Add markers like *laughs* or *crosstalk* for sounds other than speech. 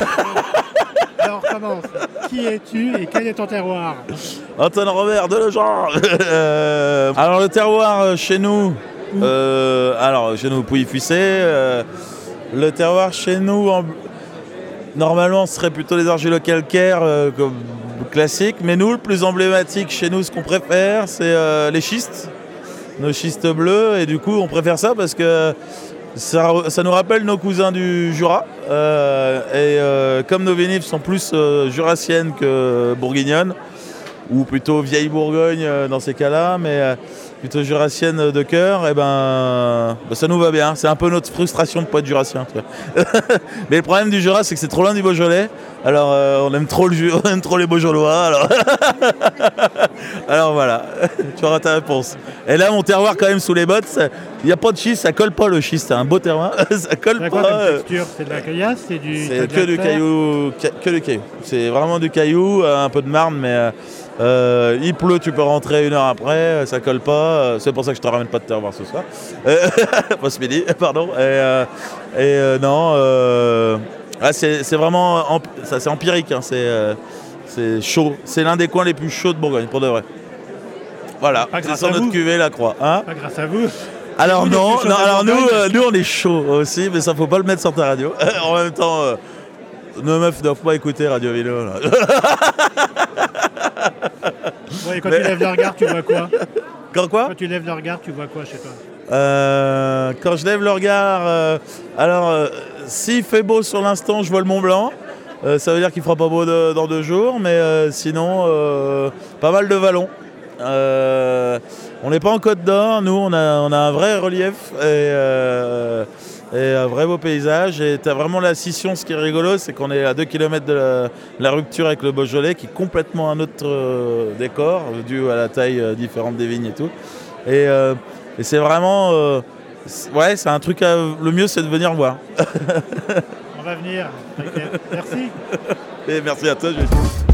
*laughs* Alors commence. Qui es-tu et quel est ton terroir Antoine Robert de Legend *laughs* Euh, Alors le terroir euh, chez nous, euh, alors chez nous Pouilly-Fuissé, euh, le terroir chez nous, en- normalement ce serait plutôt les argileux calcaires euh, comme classique, mais nous le plus emblématique chez nous, ce qu'on préfère, c'est euh, les schistes, nos schistes bleus, et du coup on préfère ça parce que ça, nous rappelle nos cousins du Jura, euh, et euh, comme nos vinifs sont plus euh, jurassiennes que bourguignonnes, ou plutôt vieille Bourgogne euh, dans ces cas-là, mais plutôt jurassienne de cœur, et ben bah, ça nous va bien. C'est un peu notre frustration de pas être jurassien. *laughs* mais le problème du Jura, c'est que c'est trop loin du Beaujolais. Alors euh, on aime trop le *laughs* on aime trop les Beaujolais. Alors, *laughs* alors voilà, tu auras ta réponse. Et là, mon terroir quand même sous les bottes, il n'y a pas de schiste, ça colle pas le schiste. C'est un beau terroir, ça colle pas. euh, C'est de la caillasse? C'est du. c'est que du caillou, ca- que du caillou. C'est vraiment du caillou, euh, un peu de marne, mais euh, il pleut, tu peux rentrer une heure après, ça colle pas. Euh, C'est pour ça que je te ramène pas de terroir ce soir. Euh, *laughs* pas ce midi, pardon. Et, euh, et, non, ah, c'est vraiment ça, c'est empirique. hein, c'est chaud. C'est l'un des coins les plus chauds de Bourgogne, pour de vrai. Voilà, Pas c'est grâce sur à notre vous. cuvée, la croix. Hein Pas grâce à vous. alors Vous, non, non, alors nous, euh, nous on est chaud aussi, mais ça faut pas le mettre sur ta radio. *laughs* en même temps, euh, nos meufs ne doivent pas écouter Radio Vélo. et quand Mais- tu lèves le regard, tu vois quoi? *laughs* Quand quoi Quand tu lèves le regard, tu vois quoi chez toi Euh, Quand je lève le regard, euh, alors euh, s'il fait beau sur l'instant, je vois le Mont Blanc. Euh, ça veut dire qu'il fera pas beau de- dans deux jours, mais sinon, pas mal de vallons. On n'est pas en Côte d'Or, nous on a, on a un vrai relief et, et un vrai beau paysage. Et tu as vraiment la scission, ce qui est rigolo, c'est qu'on est à 2 km de la, la rupture avec le Beaujolais, qui est complètement un autre euh, décor, dû à la taille euh, différente des vignes et tout. Et, euh, et c'est vraiment. ouais, c'est un truc à. Le mieux, c'est de venir voir. On va venir. Merci. Et merci à toi, Jules.